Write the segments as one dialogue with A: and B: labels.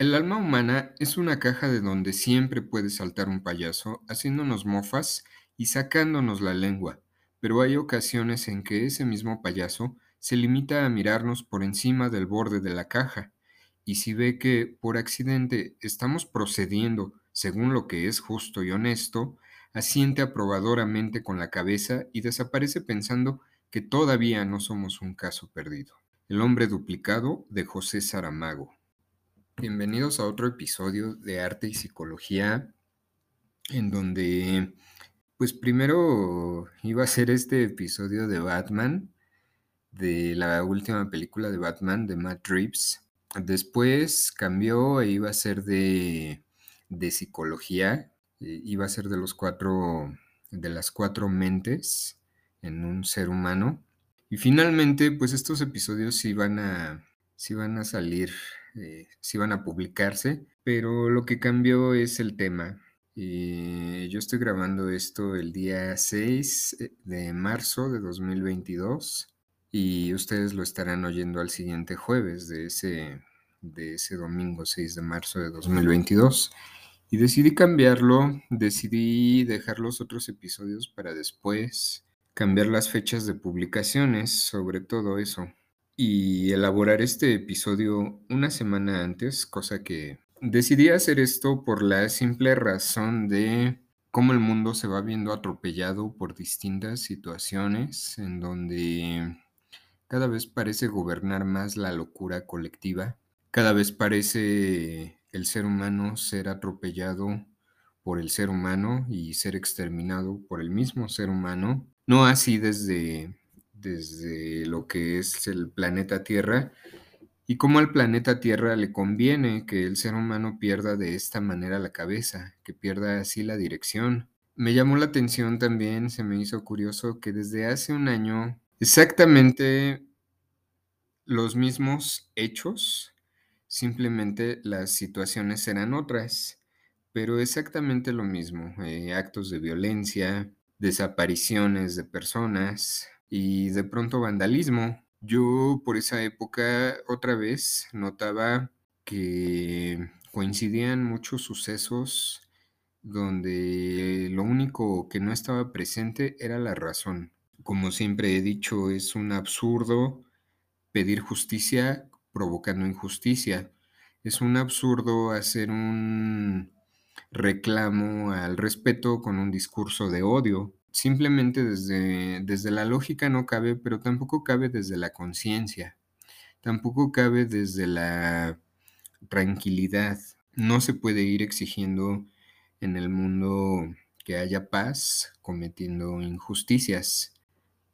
A: El alma humana es una caja de donde siempre puede saltar un payaso haciéndonos mofas y sacándonos la lengua, pero hay ocasiones en que ese mismo payaso se limita a mirarnos por encima del borde de la caja, y si ve que por accidente estamos procediendo según lo que es justo y honesto, asiente aprobadoramente con la cabeza y desaparece pensando que todavía no somos un caso perdido. El hombre duplicado de José Saramago. Bienvenidos a otro episodio de Arte y Psicología, en donde, pues primero iba a ser este episodio de Batman, de la última película de Batman de Matt Reeves. Después cambió e iba a ser de, de psicología, eh, iba a ser de los cuatro, de las cuatro mentes en un ser humano. Y finalmente, pues estos episodios van a, sí van a salir eh, si van a publicarse, pero lo que cambió es el tema. Eh, yo estoy grabando esto el día 6 eh, de marzo de 2022 y ustedes lo estarán oyendo al siguiente jueves de ese, de ese domingo 6 de marzo de 2022. Y decidí cambiarlo, decidí dejar los otros episodios para después, cambiar las fechas de publicaciones, sobre todo eso y elaborar este episodio una semana antes, cosa que decidí hacer esto por la simple razón de cómo el mundo se va viendo atropellado por distintas situaciones en donde cada vez parece gobernar más la locura colectiva, cada vez parece el ser humano ser atropellado por el ser humano y ser exterminado por el mismo ser humano, no así desde desde lo que es el planeta Tierra y cómo al planeta Tierra le conviene que el ser humano pierda de esta manera la cabeza, que pierda así la dirección. Me llamó la atención también, se me hizo curioso que desde hace un año exactamente los mismos hechos, simplemente las situaciones eran otras, pero exactamente lo mismo, eh, actos de violencia, desapariciones de personas, y de pronto vandalismo. Yo por esa época otra vez notaba que coincidían muchos sucesos donde lo único que no estaba presente era la razón. Como siempre he dicho, es un absurdo pedir justicia provocando injusticia. Es un absurdo hacer un reclamo al respeto con un discurso de odio simplemente desde, desde la lógica no cabe, pero tampoco cabe desde la conciencia, tampoco cabe desde la tranquilidad. No se puede ir exigiendo en el mundo que haya paz cometiendo injusticias.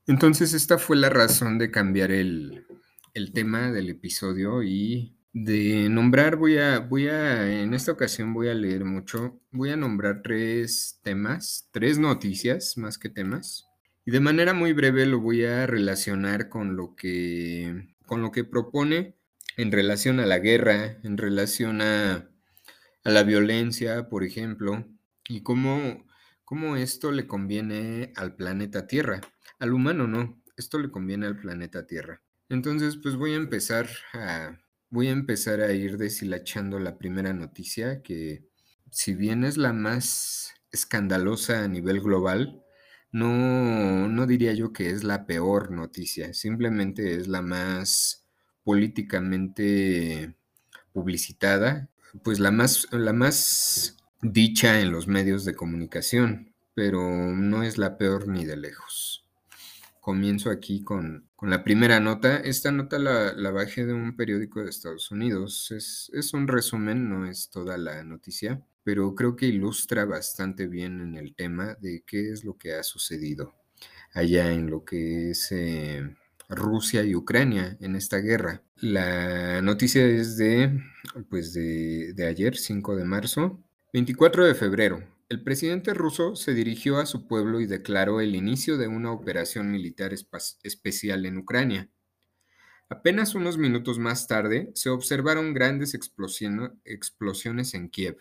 A: Entonces esta fue la razón de cambiar el, el tema del episodio y de nombrar, voy a, voy a, en esta ocasión voy a leer mucho, voy a nombrar tres temas, tres noticias más que temas, y de manera muy breve lo voy a relacionar con lo que, con lo que propone en relación a la guerra, en relación a, a la violencia, por ejemplo, y cómo, cómo esto le conviene al planeta Tierra. Al humano no, esto le conviene al planeta Tierra. Entonces, pues voy a empezar a voy a empezar a ir deshilachando la primera noticia, que si bien es la más escandalosa a nivel global, no, no diría yo que es la peor noticia, simplemente es la más políticamente publicitada, pues la más, la más dicha en los medios de comunicación, pero no es la peor ni de lejos comienzo aquí con, la primera nota. Esta nota la, bajé de un periódico de Estados Unidos. Es, es, un resumen, no es toda la noticia, pero creo que ilustra bastante bien en el tema de qué es lo que ha sucedido allá en lo que es eh, Rusia y Ucrania en esta guerra. La noticia es de, pues de, de ayer, 5 de marzo. 24 de febrero, el presidente ruso se dirigió a su pueblo y declaró el inicio de una operación militar especial en Ucrania. Apenas unos minutos más tarde se observaron grandes explosiones en Kiev,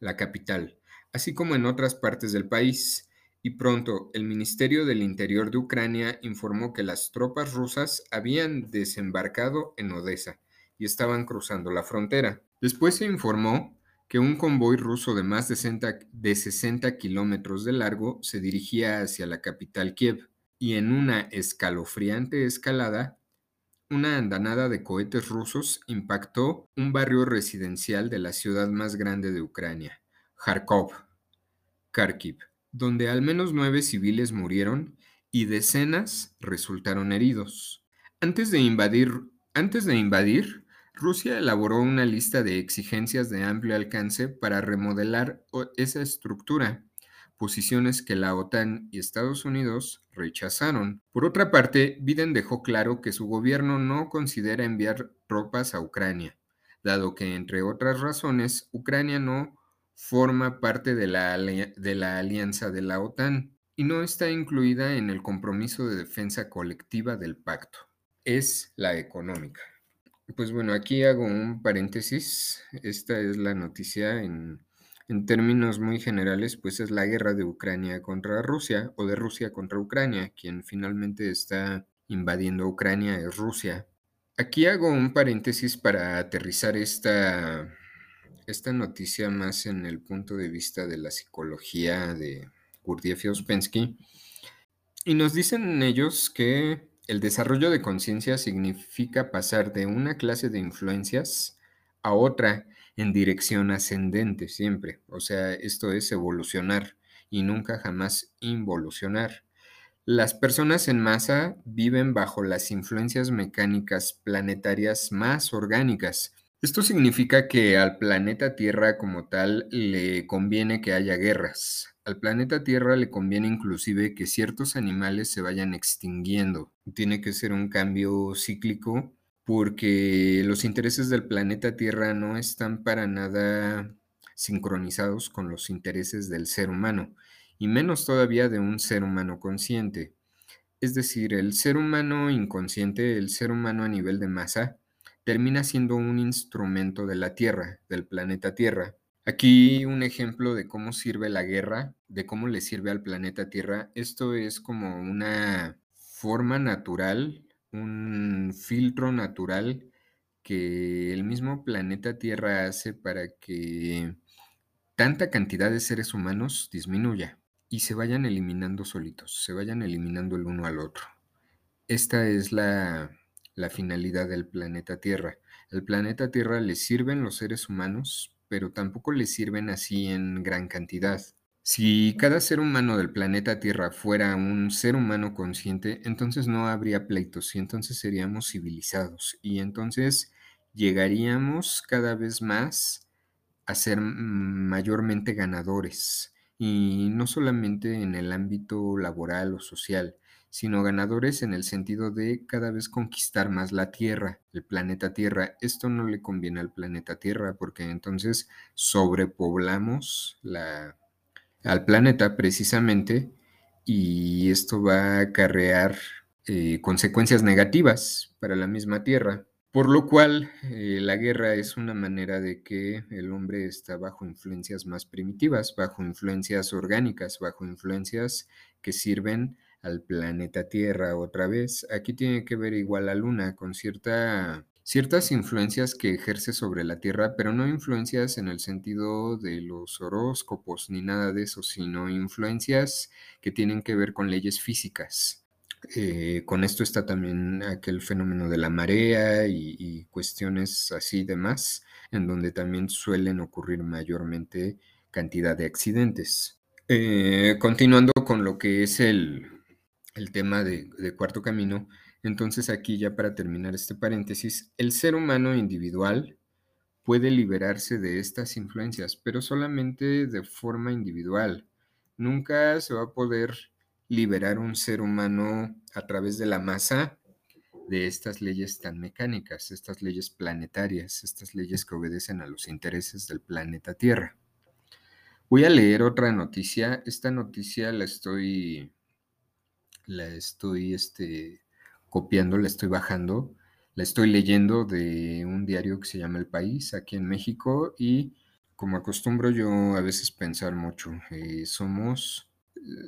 A: la capital, así como en otras partes del país, y pronto el Ministerio del Interior de Ucrania informó que las tropas rusas habían desembarcado en Odessa y estaban cruzando la frontera. Después se informó que un convoy ruso de más de 60, de 60 kilómetros de largo se dirigía hacia la capital Kiev y en una escalofriante escalada, una andanada de cohetes rusos impactó un barrio residencial de la ciudad más grande de Ucrania, Kharkov, Kharkiv, donde al menos nueve civiles murieron y decenas resultaron heridos. Antes de invadir, antes de invadir Rusia elaboró una lista de exigencias de amplio alcance para remodelar esa estructura, posiciones que la OTAN y Estados Unidos rechazaron. Por otra parte, Biden dejó claro que su gobierno no considera enviar tropas a Ucrania, dado que, entre otras razones, Ucrania no forma parte de la, de la alianza de la OTAN y no está incluida en el compromiso de defensa colectiva del pacto. Es la económica. Pues bueno, aquí hago un paréntesis. Esta es la noticia en, términos muy generales, pues es la guerra de Ucrania contra Rusia o de Rusia contra Ucrania. Quien finalmente está invadiendo Ucrania es Rusia. Aquí hago un paréntesis para aterrizar esta, esta noticia más en el punto de vista de la psicología de Gurdjieff y Ospensky. Y nos dicen ellos que el desarrollo de conciencia significa pasar de una clase de influencias a otra en dirección ascendente siempre. O sea, esto es evolucionar y nunca jamás involucionar. Las personas en masa viven bajo las influencias mecánicas planetarias más orgánicas. Esto significa que al planeta Tierra como tal le conviene que haya guerras, al planeta Tierra le conviene inclusive que ciertos animales se vayan extinguiendo. Tiene que ser un cambio cíclico porque los intereses del planeta Tierra no están para nada sincronizados con los intereses del ser humano, y menos todavía de un ser humano consciente. Es decir, el ser humano inconsciente, el ser humano a nivel de masa, termina siendo un instrumento de la Tierra, del planeta Tierra, Aquí un ejemplo de cómo sirve la guerra, de cómo le sirve al planeta Tierra. Esto es como una forma natural, un filtro natural que el mismo planeta Tierra hace para que tanta cantidad de seres humanos disminuya y se vayan eliminando solitos, se vayan eliminando el uno al otro. Esta es la, la finalidad del planeta Tierra. Al planeta Tierra le sirven los seres humanos pero tampoco les sirven así en gran cantidad. Si cada ser humano del planeta Tierra fuera un ser humano consciente, entonces no habría pleitos y entonces seríamos civilizados y entonces llegaríamos cada vez más a ser mayormente ganadores y no solamente en el ámbito laboral o social, sino ganadores en el sentido de cada vez conquistar más la Tierra, el planeta Tierra. Esto no le conviene al planeta Tierra porque entonces sobrepoblamos la, al planeta precisamente y esto va a acarrear eh, consecuencias negativas para la misma Tierra. Por lo cual, eh, la guerra es una manera de que el hombre está bajo influencias más primitivas, bajo influencias orgánicas, bajo influencias que sirven al planeta Tierra otra vez. Aquí tiene que ver igual la Luna con cierta, ciertas influencias que ejerce sobre la Tierra, pero no influencias en el sentido de los horóscopos ni nada de eso, sino influencias que tienen que ver con leyes físicas. Eh, con esto está también aquel fenómeno de la marea y, cuestiones así demás, en donde también suelen ocurrir mayormente cantidad de accidentes. Eh, continuando con lo que es el, el tema de, cuarto camino, entonces aquí ya para terminar este paréntesis, el ser humano individual puede liberarse de estas influencias, pero solamente de forma individual. Nunca se va a poder liberar un ser humano a través de la masa de estas leyes tan mecánicas, estas leyes planetarias, estas leyes que obedecen a los intereses del planeta Tierra. Voy a leer otra noticia. Esta noticia la estoy la estoy este, copiando, la estoy bajando, la estoy leyendo de un diario que se llama El País aquí en México y como acostumbro yo a veces pensar mucho, eh, somos,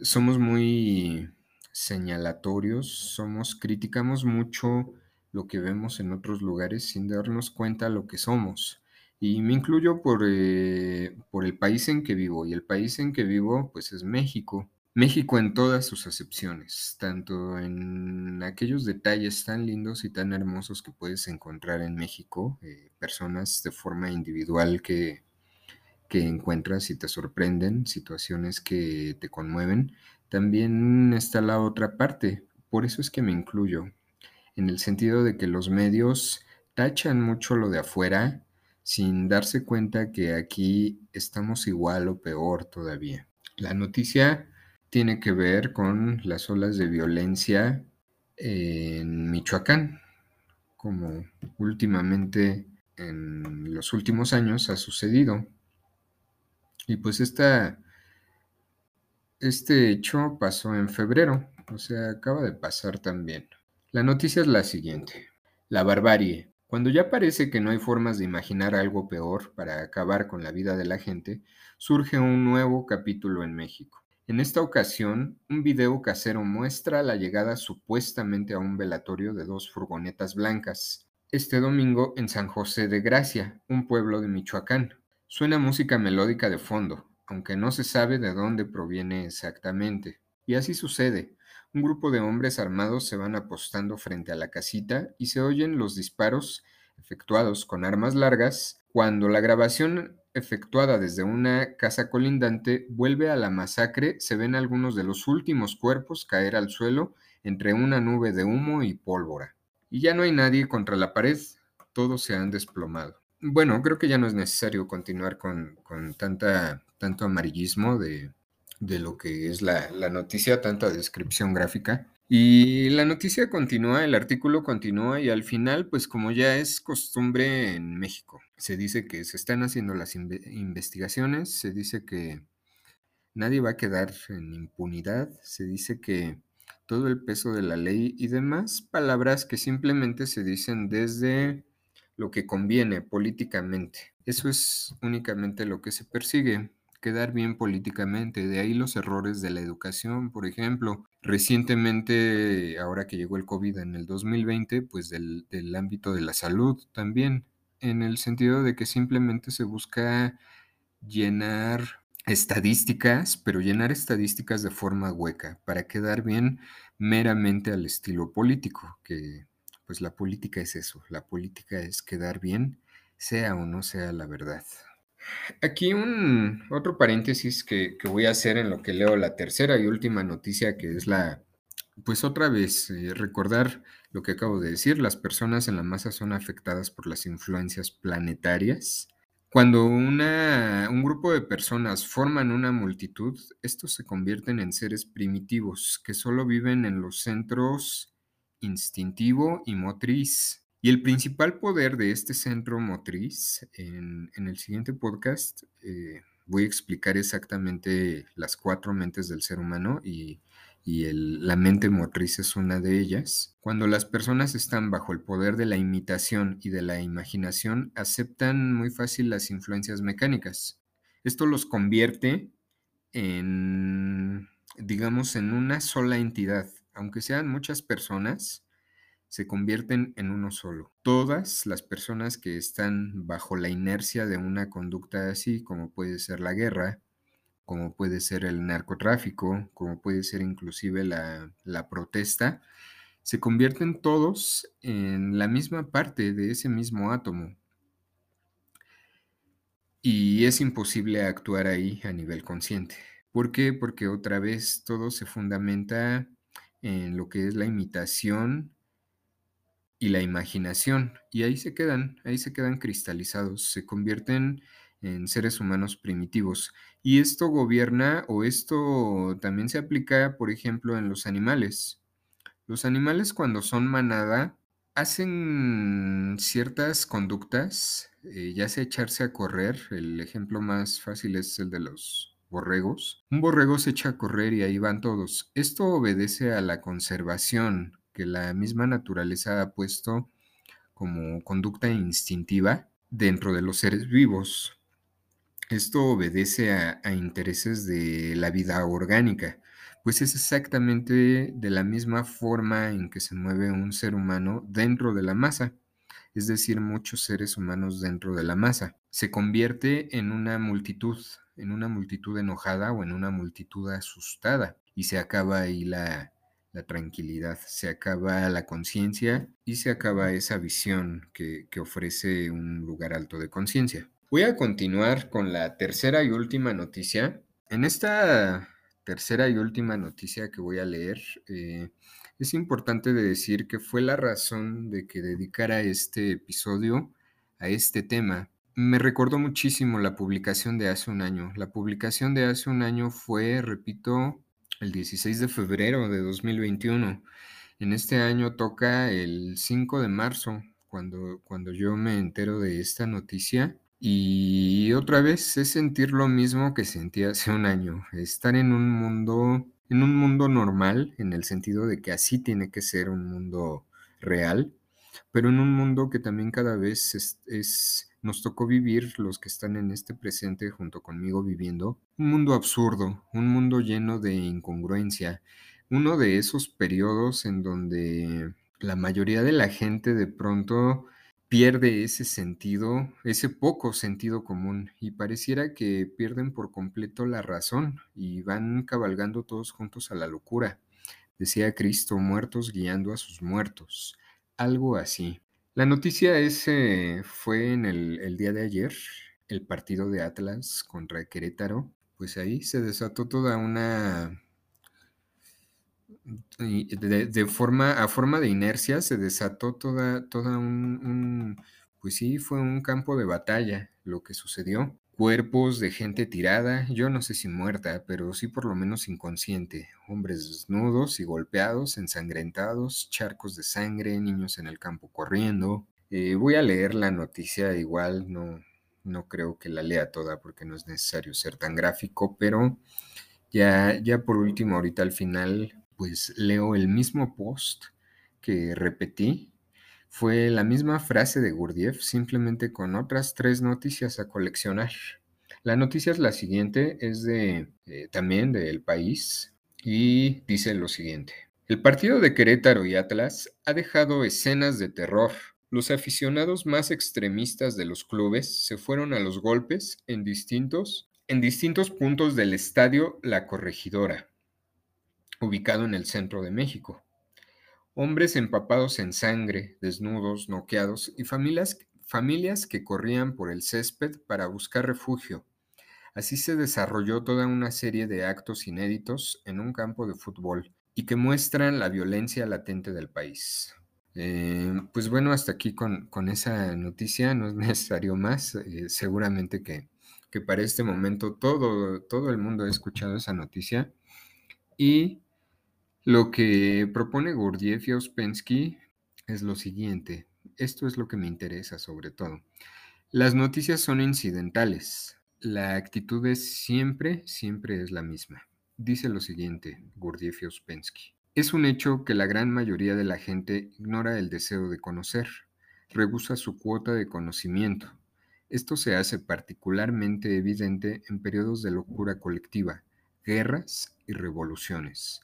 A: somos muy señalatorios, somos, criticamos mucho lo que vemos en otros lugares sin darnos cuenta lo que somos. Y me incluyo por, eh, por el país en que vivo, y el país en que vivo pues es México. México en todas sus acepciones, tanto en aquellos detalles tan lindos y tan hermosos que puedes encontrar en México, eh, personas de forma individual que, que encuentras y te sorprenden, situaciones que te conmueven, también está la otra parte. Por eso es que me incluyo, en el sentido de que los medios tachan mucho lo de afuera sin darse cuenta que aquí estamos igual o peor todavía. La noticia tiene que ver con las olas de violencia en Michoacán, como últimamente en los últimos años ha sucedido. Y pues esta, este hecho pasó en febrero, o sea, acaba de pasar también. La noticia es la siguiente. La barbarie. Cuando ya parece que no hay formas de imaginar algo peor para acabar con la vida de la gente, surge un nuevo capítulo en México. En esta ocasión, un video casero muestra la llegada supuestamente a un velatorio de dos furgonetas blancas, este domingo en San José de Gracia, un pueblo de Michoacán. Suena música melódica de fondo, aunque no se sabe de dónde proviene exactamente. Y así sucede. Un grupo de hombres armados se van apostando frente a la casita y se oyen los disparos efectuados con armas largas cuando la grabación efectuada desde una casa colindante vuelve a la masacre, se ven algunos de los últimos cuerpos caer al suelo entre una nube de humo y pólvora. Y ya no hay nadie contra la pared, todos se han desplomado bueno, creo que ya no es necesario continuar con, tanta, tanto amarillismo de, lo que es la, la, noticia, tanta descripción gráfica. Y la noticia continúa, el artículo continúa y al final, pues como ya es costumbre en México, se dice que se están haciendo las investigaciones, se dice que nadie va a quedar en impunidad, se dice que todo el peso de la ley y demás palabras que simplemente se dicen desde lo que conviene políticamente. Eso es únicamente lo que se persigue, quedar bien políticamente. De ahí los errores de la educación, por ejemplo. Recientemente, ahora que llegó el COVID en el 2020, pues del, del ámbito de la salud también, en el sentido de que simplemente se busca llenar estadísticas, pero llenar estadísticas de forma hueca, para quedar bien meramente al estilo político, que pues la política es eso, la política es quedar bien, sea o no sea la verdad. Aquí un otro paréntesis que, voy a hacer en lo que leo la tercera y última noticia, que es la, pues otra vez, eh, recordar lo que acabo de decir, las personas en la masa son afectadas por las influencias planetarias. Cuando una, un grupo de personas forman una multitud, estos se convierten en seres primitivos que solo viven en los centros instintivo y motriz. Y el principal poder de este centro motriz, en, el siguiente podcast eh, voy a explicar exactamente las cuatro mentes del ser humano y, la mente motriz es una de ellas. Cuando las personas están bajo el poder de la imitación y de la imaginación, aceptan muy fácil las influencias mecánicas. Esto los convierte en, digamos, en una sola entidad aunque sean muchas personas, se convierten en uno solo. Todas las personas que están bajo la inercia de una conducta así, como puede ser la guerra, como puede ser el narcotráfico, como puede ser inclusive la, la protesta, se convierten todos en la misma parte de ese mismo átomo. Y es imposible actuar ahí a nivel consciente. ¿Por qué? Porque otra vez todo se fundamenta en lo que es la imitación y la imaginación. Y ahí se quedan, ahí se quedan cristalizados, se convierten en seres humanos primitivos. Y esto gobierna o esto también se aplica, por ejemplo, en los animales. Los animales cuando son manada hacen ciertas conductas, eh, ya sea echarse a correr, el ejemplo más fácil es el de los borregos, un borrego se echa a correr y ahí van todos. Esto obedece a la conservación que la misma naturaleza ha puesto como conducta instintiva dentro de los seres vivos. Esto obedece a, intereses de la vida orgánica. pues es exactamente de la misma forma en que se mueve un ser humano dentro de la masa, es decir, muchos seres humanos dentro de la masa. Se convierte en una multitud, en una multitud enojada o en una multitud asustada y se acaba ahí la, la tranquilidad, se acaba la conciencia y se acaba esa visión que, que ofrece un lugar alto de conciencia. Voy a continuar con la tercera y última noticia. En esta tercera y última noticia que voy a leer, eh, es importante de decir que fue la razón de que dedicara este episodio a este tema. Me recordó muchísimo la publicación de hace un año. La publicación de hace un año fue, repito, el 16 de febrero de 2021. En este año toca el 5 de marzo, cuando, cuando yo me entero de esta noticia. Y otra vez es sentir lo mismo que sentí hace un año, estar en un mundo, en un mundo normal, en el sentido de que así tiene que ser un mundo real, pero en un mundo que también cada vez es, nos tocó vivir los que están en este presente junto conmigo viviendo, un mundo absurdo, un mundo lleno de incongruencia, uno de esos periodos en donde la mayoría de la gente de pronto pierde ese sentido, ese poco sentido común, y pareciera que pierden por completo la razón y van cabalgando todos juntos a la locura. Decía Cristo, muertos guiando a sus muertos, algo así. La noticia ese fue en el, el día de ayer, el partido de Atlas contra Querétaro, pues ahí se desató toda una de, forma, a forma de inercia se desató toda, toda un, pues sí, fue un campo de batalla lo que sucedió. Cuerpos de gente tirada, yo no sé si muerta, pero sí por lo menos inconsciente. Hombres desnudos y golpeados, ensangrentados, charcos de sangre, niños en el campo corriendo. Eh, voy a leer la noticia igual, no, no creo que la lea toda porque no es necesario ser tan gráfico, pero ya, ya por último, ahorita al final pues leo el mismo post que repetí. Fue la misma frase de Gurdjieff, simplemente con otras tres noticias a coleccionar. La noticia es la siguiente, es de eh, también del país y dice lo siguiente. El partido de Querétaro y Atlas ha dejado escenas de terror. Los aficionados más extremistas de los clubes se fueron a los golpes en distintos, en distintos puntos del estadio La Corregidora ubicado en el centro de México. Hombres empapados en sangre, desnudos, noqueados y familias, familias que corrían por el césped para buscar refugio. Así se desarrolló toda una serie de actos inéditos en un campo de fútbol y que muestran la violencia latente del país. Eh, pues bueno, hasta aquí con, con, esa noticia, no es necesario más. Eh, seguramente que, que, para este momento todo, todo el mundo ha escuchado esa noticia. Y lo que propone Gurdjieff y Ouspensky es lo siguiente. Esto es lo que me interesa sobre todo. Las noticias son incidentales. La actitud es siempre, siempre es la misma. Dice lo siguiente Gurdjieff y Ouspensky. Es un hecho que la gran mayoría de la gente ignora el deseo de conocer, rehúsa su cuota de conocimiento. Esto se hace particularmente evidente en periodos de locura colectiva, guerras y revoluciones.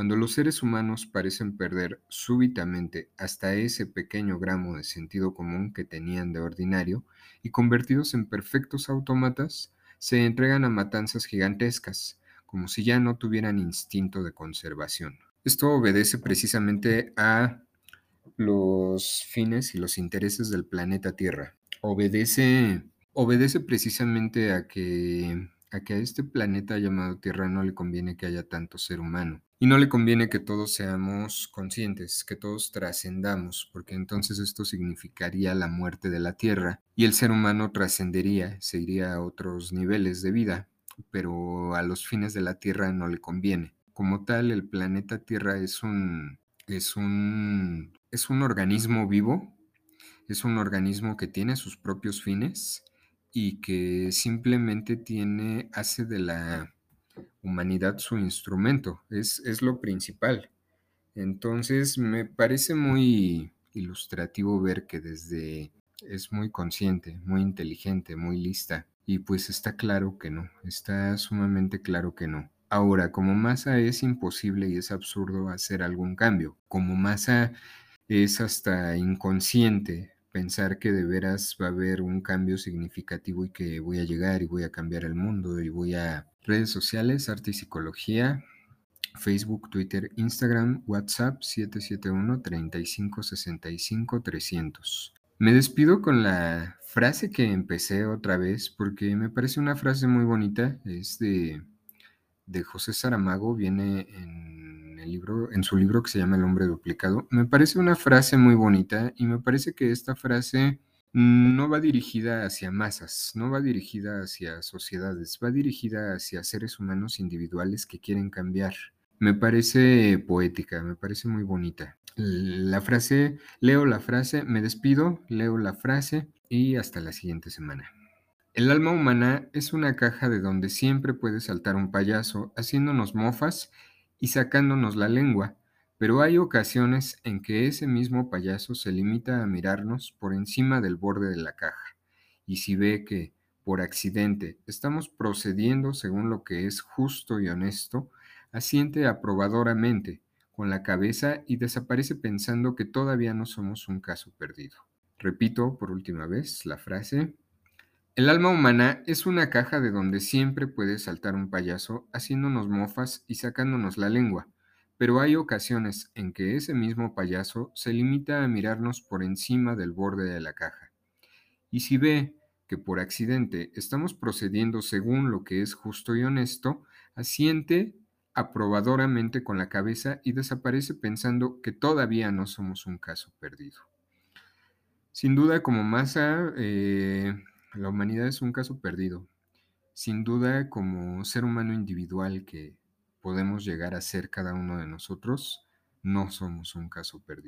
A: Cuando los seres humanos parecen perder súbitamente hasta ese pequeño gramo de sentido común que tenían de ordinario y convertidos en perfectos autómatas, se entregan a matanzas gigantescas, como si ya no tuvieran instinto de conservación. Esto obedece precisamente a los fines y los intereses del planeta Tierra. Obedece, obedece precisamente a que a que a este planeta llamado Tierra no le conviene que haya tanto ser humano. Y no le conviene que todos seamos conscientes, que todos trascendamos, porque entonces esto significaría la muerte de la Tierra y el ser humano trascendería, se iría a otros niveles de vida, pero a los fines de la Tierra no le conviene. Como tal, el planeta Tierra es un, es un, es un organismo vivo, es un organismo que tiene sus propios fines y que simplemente tiene, hace de la humanidad su instrumento, es, es lo principal. Entonces me parece muy ilustrativo ver que desde es muy consciente, muy inteligente, muy lista. Y pues está claro que no, está sumamente claro que no. Ahora, como masa es imposible y es absurdo hacer algún cambio. Como masa es hasta inconsciente pensar que de veras va a haber un cambio significativo y que voy a llegar y voy a cambiar el mundo y voy a redes sociales, arte y psicología, Facebook, Twitter, Instagram, WhatsApp 771 3565 300. Me despido con la frase que empecé otra vez porque me parece una frase muy bonita, es de, de José Saramago, viene en, el libro, en su libro que se llama El hombre duplicado. Me parece una frase muy bonita y me parece que esta frase no va dirigida hacia masas, no va dirigida hacia sociedades, va dirigida hacia seres humanos individuales que quieren cambiar. Me parece poética, me parece muy bonita. La frase, leo la frase, me despido, leo la frase y hasta la siguiente semana. El alma humana es una caja de donde siempre puede saltar un payaso haciéndonos mofas y sacándonos la lengua, pero hay ocasiones en que ese mismo payaso se limita a mirarnos por encima del borde de la caja, y si ve que, por accidente, estamos procediendo según lo que es justo y honesto, asiente aprobadoramente con la cabeza y desaparece pensando que todavía no somos un caso perdido. Repito por última vez la frase. El alma humana es una caja de donde siempre puede saltar un payaso haciéndonos mofas y sacándonos la lengua, pero hay ocasiones en que ese mismo payaso se limita a mirarnos por encima del borde de la caja. Y si ve que por accidente estamos procediendo según lo que es justo y honesto, asiente aprobadoramente con la cabeza y desaparece pensando que todavía no somos un caso perdido. Sin duda, como masa, eh, la humanidad es un caso perdido. Sin duda, como ser humano individual que podemos llegar a ser cada uno de nosotros, no somos un caso perdido.